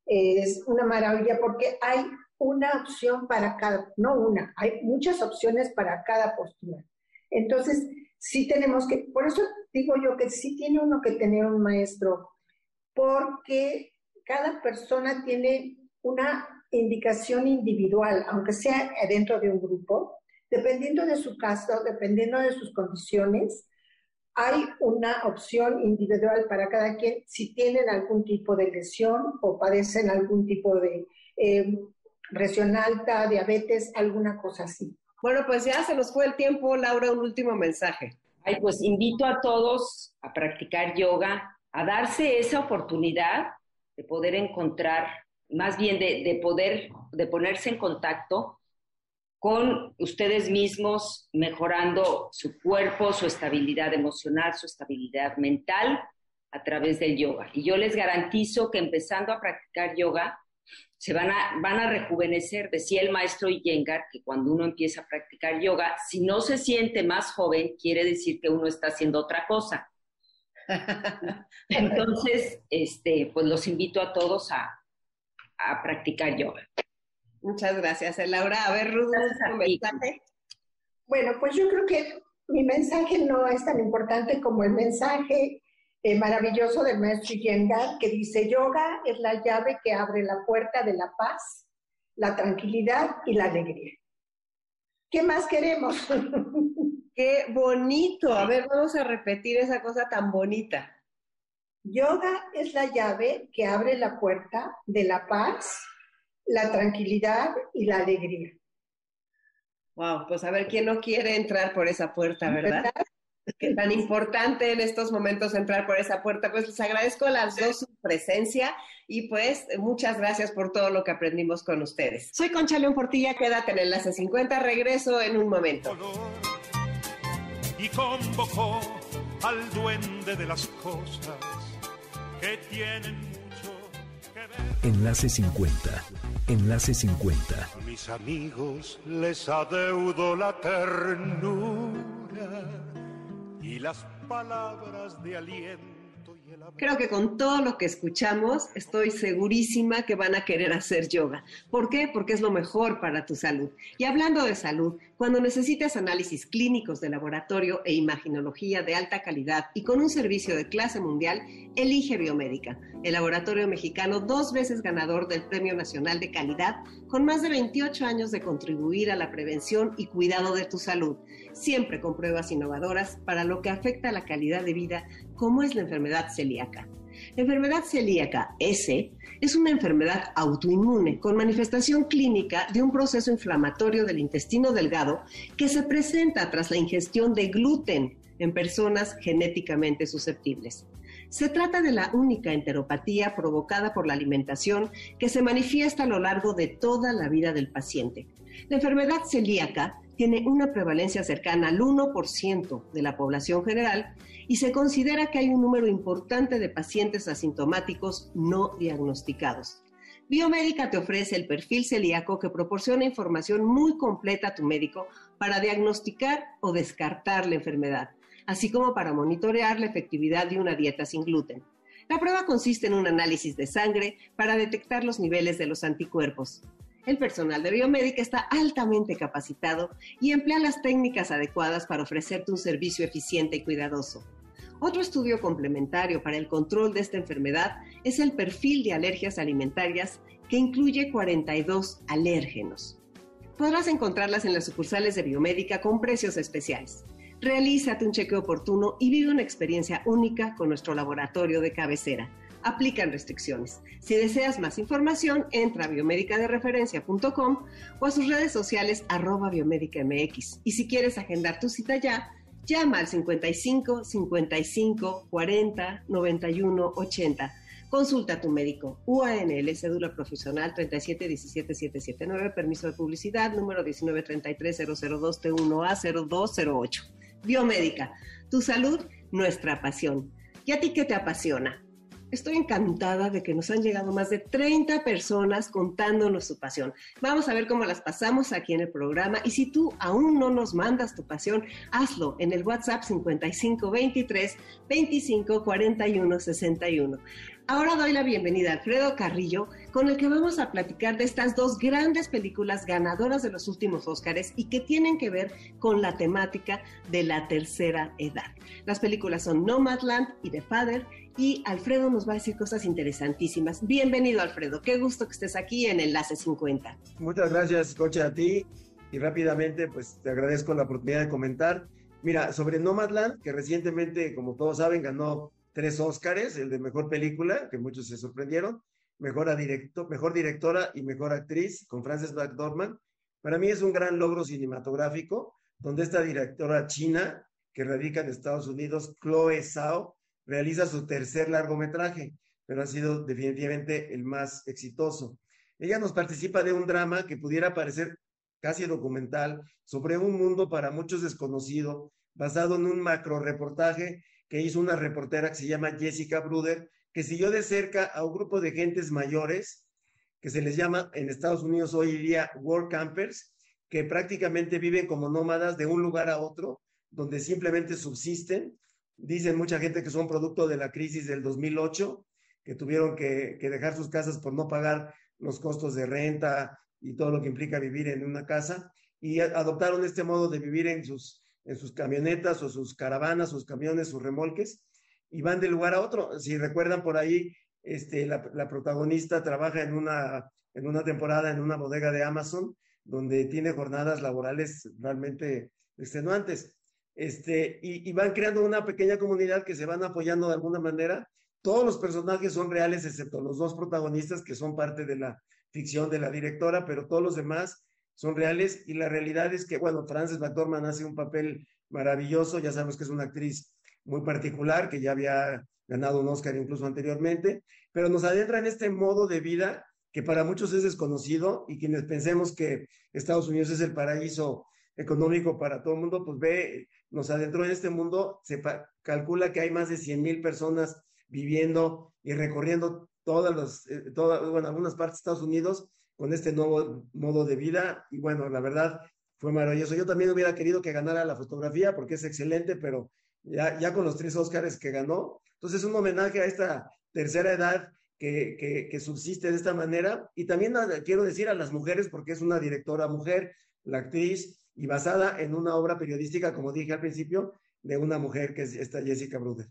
eh, es una maravilla porque hay una opción para cada, no una, hay muchas opciones para cada postura. Entonces, sí tenemos que, por eso digo yo que sí tiene uno que tener un maestro, porque cada persona tiene una indicación individual, aunque sea dentro de un grupo, Dependiendo de su caso, dependiendo de sus condiciones, hay una opción individual para cada quien si tienen algún tipo de lesión o padecen algún tipo de eh, presión alta, diabetes, alguna cosa así. Bueno, pues ya se nos fue el tiempo, Laura, un último mensaje. Ay, pues invito a todos a practicar yoga, a darse esa oportunidad de poder encontrar, más bien de, de poder, de ponerse en contacto con ustedes mismos, mejorando su cuerpo, su estabilidad emocional, su estabilidad mental a través del yoga. Y yo les garantizo que empezando a practicar yoga, se van a, van a rejuvenecer. Decía el maestro Iyengar que cuando uno empieza a practicar yoga, si no se siente más joven, quiere decir que uno está haciendo otra cosa. [laughs] Entonces, este, pues los invito a todos a, a practicar yoga. Muchas gracias, eh, Laura. A ver, Ruth, un mensaje. Bueno, pues yo creo que mi mensaje no es tan importante como el mensaje eh, maravilloso del maestro Yengar, que dice, yoga es la llave que abre la puerta de la paz, la tranquilidad y la alegría. ¿Qué más queremos? [laughs] Qué bonito. A ver, vamos a repetir esa cosa tan bonita. Yoga es la llave que abre la puerta de la paz, la tranquilidad y la alegría. Wow, pues a ver quién no quiere entrar por esa puerta, ¿verdad? Qué tan importante en estos momentos entrar por esa puerta. Pues les agradezco a las dos su presencia y pues muchas gracias por todo lo que aprendimos con ustedes. Soy Concha León Portilla, quédate en Enlace 50, regreso en un momento. Y convocó al duende de las cosas que tienen Enlace 50. Enlace 50. A mis amigos les adeudo la ternura y las palabras de aliento. Y el Creo que con todo lo que escuchamos, estoy segurísima que van a querer hacer yoga. ¿Por qué? Porque es lo mejor para tu salud. Y hablando de salud, Cuando necesitas análisis clínicos de laboratorio e imaginología de alta calidad y con un servicio de clase mundial, elige Biomédica, el laboratorio mexicano dos veces ganador del Premio Nacional de Calidad, con más de 28 años de contribuir a la prevención y cuidado de tu salud, siempre con pruebas innovadoras para lo que afecta a la calidad de vida, como es la enfermedad celíaca. La enfermedad celíaca S es una enfermedad autoinmune con manifestación clínica de un proceso inflamatorio del intestino delgado que se presenta tras la ingestión de gluten en personas genéticamente susceptibles. Se trata de la única enteropatía provocada por la alimentación que se manifiesta a lo largo de toda la vida del paciente. La enfermedad celíaca tiene una prevalencia cercana al 1% de la población general y se considera que hay un número importante de pacientes asintomáticos no diagnosticados. Biomédica te ofrece el perfil celíaco que proporciona información muy completa a tu médico para diagnosticar o descartar la enfermedad, así como para monitorear la efectividad de una dieta sin gluten. La prueba consiste en un análisis de sangre para detectar los niveles de los anticuerpos. El personal de Biomédica está altamente capacitado y emplea las técnicas adecuadas para ofrecerte un servicio eficiente y cuidadoso. Otro estudio complementario para el control de esta enfermedad es el perfil de alergias alimentarias que incluye 42 alérgenos. Podrás encontrarlas en las sucursales de Biomédica con precios especiales. Realízate un chequeo oportuno y vive una experiencia única con nuestro laboratorio de cabecera aplican restricciones. Si deseas más información, entra a biomedicadereferencia.com o a sus redes sociales arroba MX. Y si quieres agendar tu cita ya, llama al 55 55 40 91 80. Consulta a tu médico. UANL, cédula profesional 3717779, permiso de publicidad, número 1933002T1A0208. Biomédica, tu salud, nuestra pasión. ¿Y a ti qué te apasiona? Estoy encantada de que nos han llegado más de 30 personas contándonos su pasión. Vamos a ver cómo las pasamos aquí en el programa y si tú aún no nos mandas tu pasión, hazlo en el WhatsApp 5523 25 41 61. Ahora doy la bienvenida a Alfredo Carrillo, con el que vamos a platicar de estas dos grandes películas ganadoras de los últimos Óscares y que tienen que ver con la temática de la tercera edad. Las películas son Nomadland y The Father y Alfredo nos va a decir cosas interesantísimas. Bienvenido Alfredo, qué gusto que estés aquí en Enlace 50. Muchas gracias, Coche, a ti y rápidamente pues te agradezco la oportunidad de comentar. Mira, sobre Nomadland, que recientemente, como todos saben, ganó tres Óscares, el de mejor película, que muchos se sorprendieron, mejor, directo, mejor directora y mejor actriz con Frances McDormand. Para mí es un gran logro cinematográfico, donde esta directora china, que radica en Estados Unidos, Chloe Zhao, realiza su tercer largometraje, pero ha sido definitivamente el más exitoso. Ella nos participa de un drama que pudiera parecer casi documental sobre un mundo para muchos desconocido, basado en un macro reportaje que hizo una reportera que se llama Jessica Bruder, que siguió de cerca a un grupo de gentes mayores, que se les llama en Estados Unidos hoy día work campers, que prácticamente viven como nómadas de un lugar a otro, donde simplemente subsisten. Dicen mucha gente que son producto de la crisis del 2008, que tuvieron que, dejar sus casas por no pagar los costos de renta y todo lo que implica vivir en una casa, y adoptaron este modo de vivir en sus camionetas o sus caravanas, sus camiones, sus remolques, y van de lugar a otro. Si recuerdan por ahí, este, la, protagonista trabaja en una, en una temporada en una bodega de Amazon, donde tiene jornadas laborales realmente extenuantes. Este, y, y, van creando una pequeña comunidad que se van apoyando de alguna manera. Todos los personajes son reales, excepto los dos protagonistas que son parte de la ficción de la directora, pero todos los demás son reales y la realidad es que, bueno, Frances McDormand hace un papel maravilloso, ya sabemos que es una actriz muy particular, que ya había ganado un Oscar incluso anteriormente, pero nos adentra en este modo de vida que para muchos es desconocido y quienes pensemos que Estados Unidos es el paraíso económico para todo el mundo, pues ve, nos adentró en este mundo, se calcula que hay más de 100 mil personas viviendo y recorriendo todas las, eh, todas, bueno, algunas partes de Estados Unidos con este nuevo modo de vida. Y bueno, la verdad fue maravilloso. Yo también hubiera querido que ganara la fotografía porque es excelente, pero ya, ya con los tres Óscares que ganó. Entonces, es un homenaje a esta tercera edad que, que, que, subsiste de esta manera. Y también quiero decir a las mujeres, porque es una directora mujer, la actriz, y basada en una obra periodística, como dije al principio, de una mujer que es esta Jessica Bruder.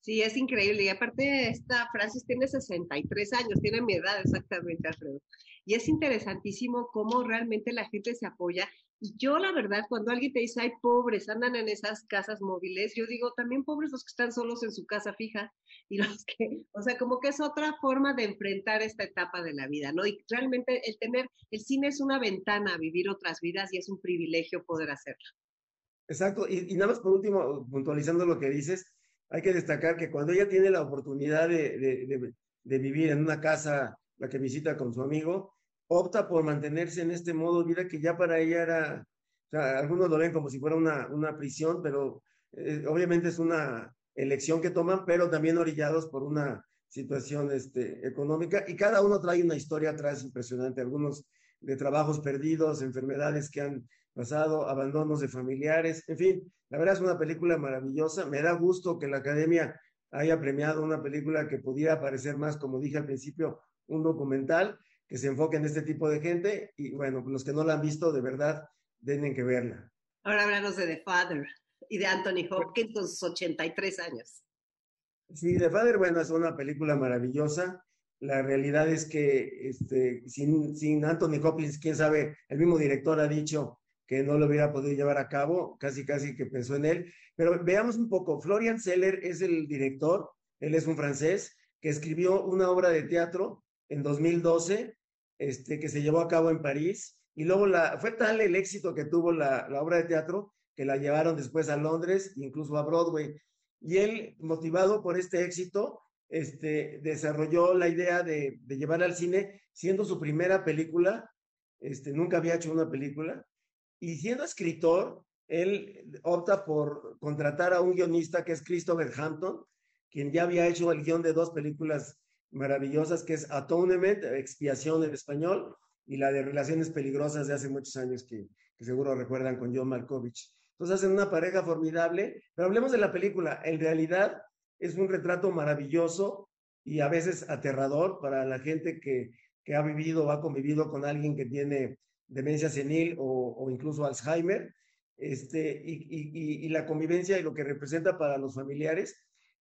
Sí, es increíble. Y aparte, esta Francis tiene 63 años, tiene mi edad exactamente, Alfredo. Y es interesantísimo cómo realmente la gente se apoya. Yo, la verdad, cuando alguien te dice, ay, pobres, andan en esas casas móviles, yo digo, también pobres los que están solos en su casa fija [laughs] y los que, o sea, como que es otra forma de enfrentar esta etapa de la vida, ¿no? Y realmente el tener, el cine es una ventana a vivir otras vidas y es un privilegio poder hacerlo. Exacto. Y, y nada más por último, puntualizando lo que dices, hay que destacar que cuando ella tiene la oportunidad de, de, vivir en una casa, la que visita con su amigo, opta por mantenerse en este modo. De vida que ya para ella era, o sea, algunos lo ven como si fuera una, una prisión, pero eh, obviamente es una elección que toman, pero también orillados por una situación este, económica. Y cada uno trae una historia atrás impresionante, algunos de trabajos perdidos, enfermedades que han pasado, abandonos de familiares, en fin, la verdad es una película maravillosa. Me da gusto que la academia haya premiado una película que pudiera parecer más, como dije al principio, un documental que se enfoque en este tipo de gente. Y bueno, los que no la han visto, de verdad, tienen que verla. Ahora hablamos de The Father y de Anthony Hopkins con sus 83 años. Sí, The Father, bueno, es una película maravillosa. La realidad es que este, sin, sin Anthony Hopkins, quién sabe, el mismo director ha dicho que no lo hubiera podido llevar a cabo, casi casi que pensó en él. Pero veamos un poco, Florian Seller es el director, él es un francés que escribió una obra de teatro en 2012, este, que se llevó a cabo en París, y luego la, fue tal el éxito que tuvo la, la obra de teatro que la llevaron después a Londres, incluso a Broadway. Y él, motivado por este éxito, este, desarrolló la idea de, de llevar al cine, siendo su primera película, este, nunca había hecho una película, y siendo escritor, él opta por contratar a un guionista que es Christopher Hampton, quien ya había hecho el guion de dos películas maravillosas, que es Atonement, Expiación en español, y la de Relaciones Peligrosas de hace muchos años, que, que seguro recuerdan con John Malkovich. Entonces hacen una pareja formidable, pero hablemos de la película. En realidad es un retrato maravilloso y a veces aterrador para la gente que, que ha vivido o ha convivido con alguien que tiene demencia senil o, incluso Alzheimer, este, y, y, la convivencia y lo que representa para los familiares.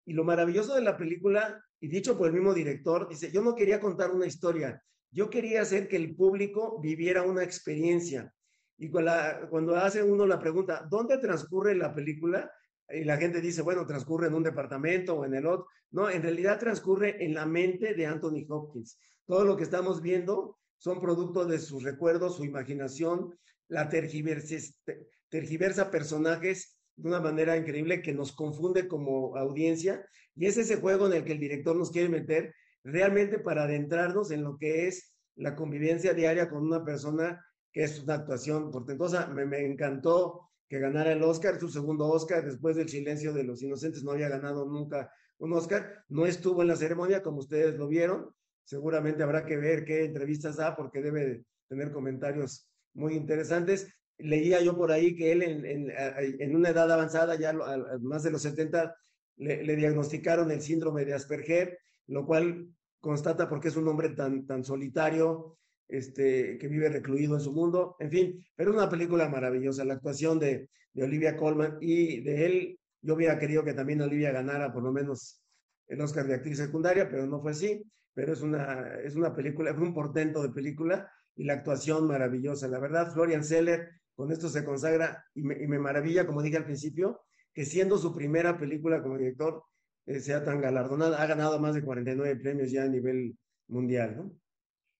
Y lo maravilloso de la película, y dicho por el mismo director, dice, yo no quería contar una historia, yo quería hacer que el público viviera una experiencia. Y cuando hace uno la pregunta, ¿dónde transcurre la película? Y la gente dice, bueno, transcurre en un departamento o en el otro. No, en realidad transcurre en la mente de Anthony Hopkins. Todo lo que estamos viendo son producto de sus recuerdos, su imaginación, la tergiversa personajes de una manera increíble que nos confunde como audiencia y es ese juego en el que el director nos quiere meter realmente para adentrarnos en lo que es la convivencia diaria con una persona que es una actuación portentosa. Me, me encantó que ganara el Oscar, su segundo Oscar, después del silencio de los inocentes, no había ganado nunca un Oscar, no estuvo en la ceremonia como ustedes lo vieron, seguramente habrá que ver qué entrevistas da porque debe tener comentarios muy interesantes. Leía yo por ahí que él en, en, una edad avanzada, ya más de los 70, le, le, diagnosticaron el síndrome de Asperger, lo cual constata porque es un hombre tan, tan solitario, este, que vive recluido en su mundo, en fin, pero una película maravillosa, la actuación de, de Olivia Colman y de él, yo hubiera querido que también Olivia ganara por lo menos el Oscar de actriz secundaria, pero no fue así. Pero es una, es una película, es un portento de película y la actuación maravillosa. La verdad, Florian Seller con esto se consagra y me, y me maravilla, como dije al principio, que siendo su primera película como director eh, sea tan galardonada. Ha ganado más de 49 premios ya a nivel mundial, ¿no?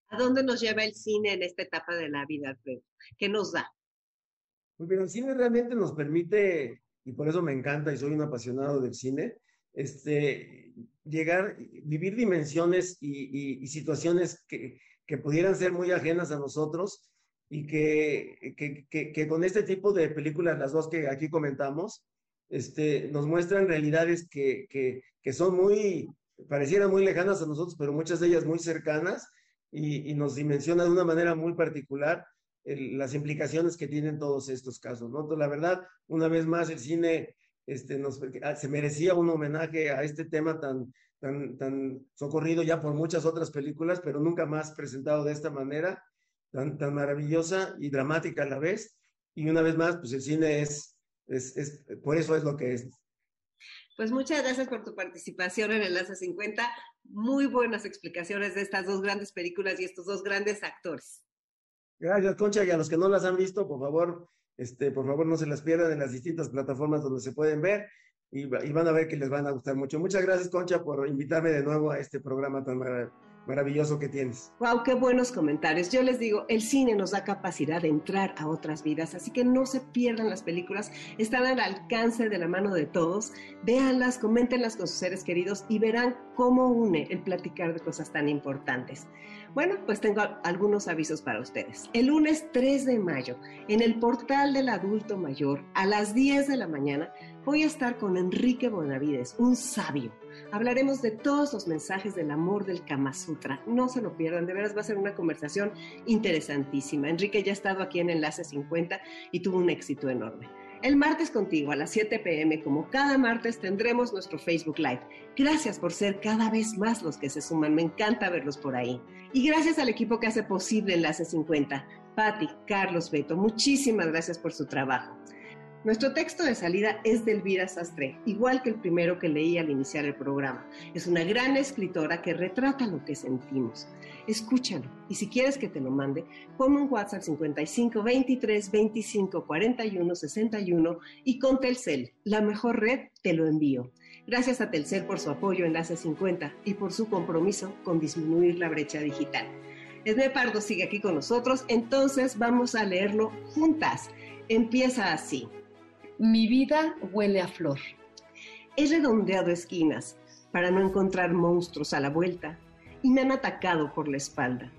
¿A dónde nos lleva el cine en esta etapa de la vida, Alfredo? ¿Qué nos da? Pues bien, el cine realmente nos permite, y por eso me encanta y soy un apasionado del cine, este, llegar, vivir dimensiones y, y, situaciones que, que, pudieran ser muy ajenas a nosotros y que, que, que, con este tipo de películas, las dos que aquí comentamos, este, nos muestran realidades que, que, son muy, parecieran muy lejanas a nosotros, pero muchas de ellas muy cercanas y, y nos dimensiona de una manera muy particular el, las implicaciones que tienen todos estos casos. ¿no? Entonces, la verdad, una vez más, el cine este, nos, ah, se merecía un homenaje a este tema tan, tan, tan socorrido ya por muchas otras películas, pero nunca más presentado de esta manera, tan, tan maravillosa y dramática a la vez. y una vez más, pues el cine es, es, es por eso es lo que es. Pues muchas gracias por tu participación en Enlace 50. Muy buenas explicaciones de estas dos grandes películas y estos dos grandes actores. Gracias, Concha, y a los que no las han visto, por favor, este, por favor no se las pierdan en las distintas plataformas donde se pueden ver y, y van a ver que les van a gustar mucho. Muchas gracias, Concha, por invitarme de nuevo a este programa tan maravilloso maravilloso que tienes. Wow, qué buenos comentarios. Yo les digo, el cine nos da capacidad de entrar a otras vidas, así que no se pierdan las películas, están al alcance de la mano de todos. Véanlas, coméntenlas con sus seres queridos y verán cómo une el platicar de cosas tan importantes. Bueno, pues tengo algunos avisos para ustedes. El lunes 3 de mayo, en el portal del adulto mayor, a las 10 de la mañana, voy a estar con Enrique Bonavides, un sabio Hablaremos de todos los mensajes del amor del Kama Sutra. No se lo pierdan, de veras va a ser una conversación interesantísima. Enrique ya ha estado aquí en Enlace 50 y tuvo un éxito enorme. El martes contigo a las 7 pm, como cada martes, tendremos nuestro Facebook Live. Gracias por ser cada vez más los que se suman, me encanta verlos por ahí. Y gracias al equipo que hace posible Enlace 50, Patti, Carlos, Beto, muchísimas gracias por su trabajo. Nuestro texto de salida es de Elvira Sastre, igual que el primero que leí al iniciar el programa. Es una gran escritora que retrata lo que sentimos. Escúchalo y si quieres que te lo mande, ponme un WhatsApp 55 23 25 41 61 y con Telcel, la mejor red, te lo envío. Gracias a Telcel por su apoyo en Enlace 50 y por su compromiso con disminuir la brecha digital. Esme Pardo sigue aquí con nosotros, entonces vamos a leerlo juntas. Empieza así. Mi vida huele a flor. He redondeado esquinas para no encontrar monstruos a la vuelta y me han atacado por la espalda.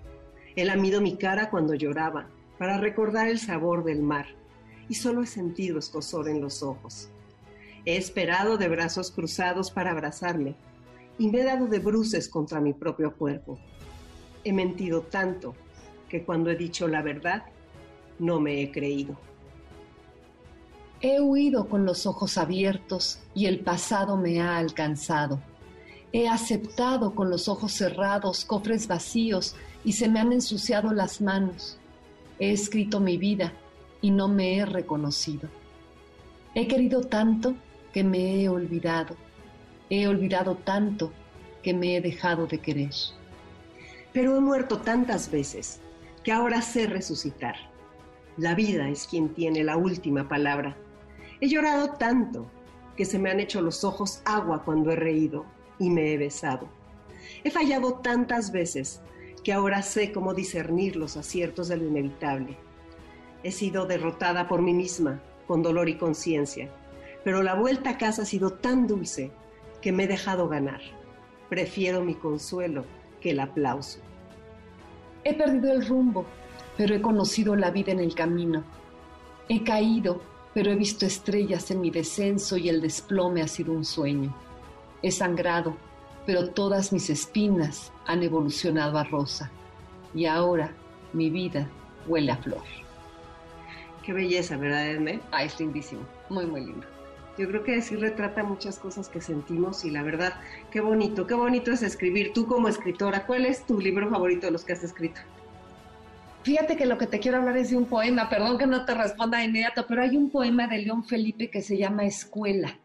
He lamido mi cara cuando lloraba para recordar el sabor del mar y solo he sentido escosor en los ojos. He esperado de brazos cruzados para abrazarme y me he dado de bruces contra mi propio cuerpo. He mentido tanto que cuando he dicho la verdad, no me he creído. He huido con los ojos abiertos y el pasado me ha alcanzado. He aceptado con los ojos cerrados cofres vacíos y se me han ensuciado las manos. He escrito mi vida y no me he reconocido. He querido tanto que me he olvidado. He olvidado tanto que me he dejado de querer. Pero he muerto tantas veces que ahora sé resucitar. La vida es quien tiene la última palabra He llorado tanto que se me han hecho los ojos agua cuando he reído y me he besado. He fallado tantas veces que ahora sé cómo discernir los aciertos de lo inevitable. He sido derrotada por mí misma, con dolor y conciencia, pero la vuelta a casa ha sido tan dulce que me he dejado ganar. Prefiero mi consuelo que el aplauso. He perdido el rumbo, pero he conocido la vida en el camino. He caído, pero he visto estrellas en mi descenso y el desplome ha sido un sueño. He sangrado, pero todas mis espinas han evolucionado a rosa y ahora mi vida huele a flor. Qué belleza, ¿verdad, Edme? Ah, es lindísimo, muy, muy lindo. Yo creo que sí retrata muchas cosas que sentimos y la verdad, qué bonito, qué bonito es escribir. Tú como escritora, ¿cuál es tu libro favorito de los que has escrito? Fíjate que lo que te quiero hablar es de un poema, perdón que no te responda de inmediato, pero hay un poema de León Felipe que se llama Escuela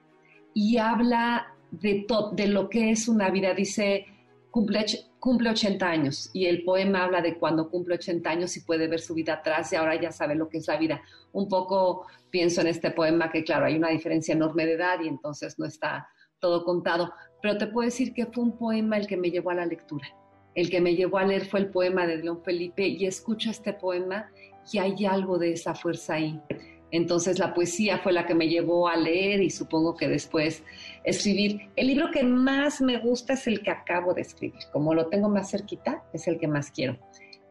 y habla de, de lo que es una vida. Dice, cumple, cumple 80 años y el poema habla de cuando cumple 80 años y puede ver su vida atrás y ahora ya sabe lo que es la vida. Un poco pienso en este poema que claro, hay una diferencia enorme de edad y entonces no está todo contado, pero te puedo decir que fue un poema el que me llevó a la lectura el que me llevó a leer fue el poema de León Felipe y escucho este poema y hay algo de esa fuerza ahí. Entonces la poesía fue la que me llevó a leer y supongo que después escribir. El libro que más me gusta es el que acabo de escribir. Como lo tengo más cerquita, es el que más quiero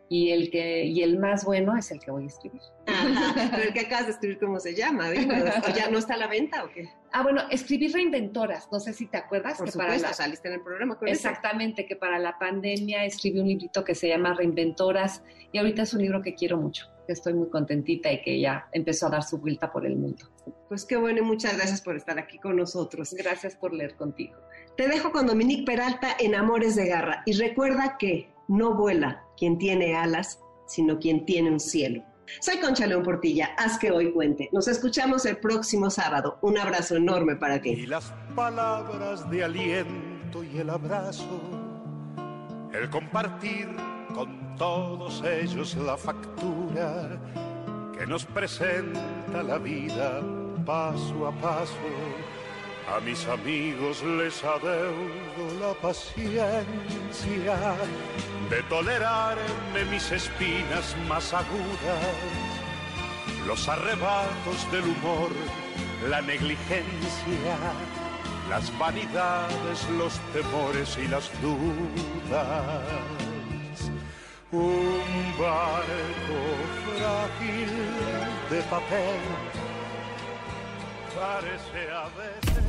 y el que y el más bueno es el que voy a escribir. pero el que acabas de escribir, ¿cómo se llama? [laughs] ¿Ya no está a la venta o qué? Ah, bueno, escribí Reinventoras, no sé si te acuerdas. Por supuesto, saliste en el programa con Exactamente, que para la pandemia escribí un librito que se llama Reinventoras y ahorita es un libro que quiero mucho, que estoy muy contentita y que ya empezó a dar su vuelta por el mundo. Pues qué bueno y muchas gracias por estar aquí con nosotros. Gracias por leer contigo. Te dejo con Dominique Peralta en Amores de Garra y recuerda que no vuela quien tiene alas, sino quien tiene un cielo. Soy Concha León Portilla, haz que hoy cuente. Nos escuchamos el próximo sábado. Un abrazo enorme para ti. Y las palabras de aliento y el abrazo, el compartir con todos ellos la factura que nos presenta la vida paso a paso. A mis amigos les adeudo la paciencia de tolerarme mis espinas más agudas, los arrebatos del humor, la negligencia, las vanidades, los temores y las dudas. Un barco frágil de papel parece a veces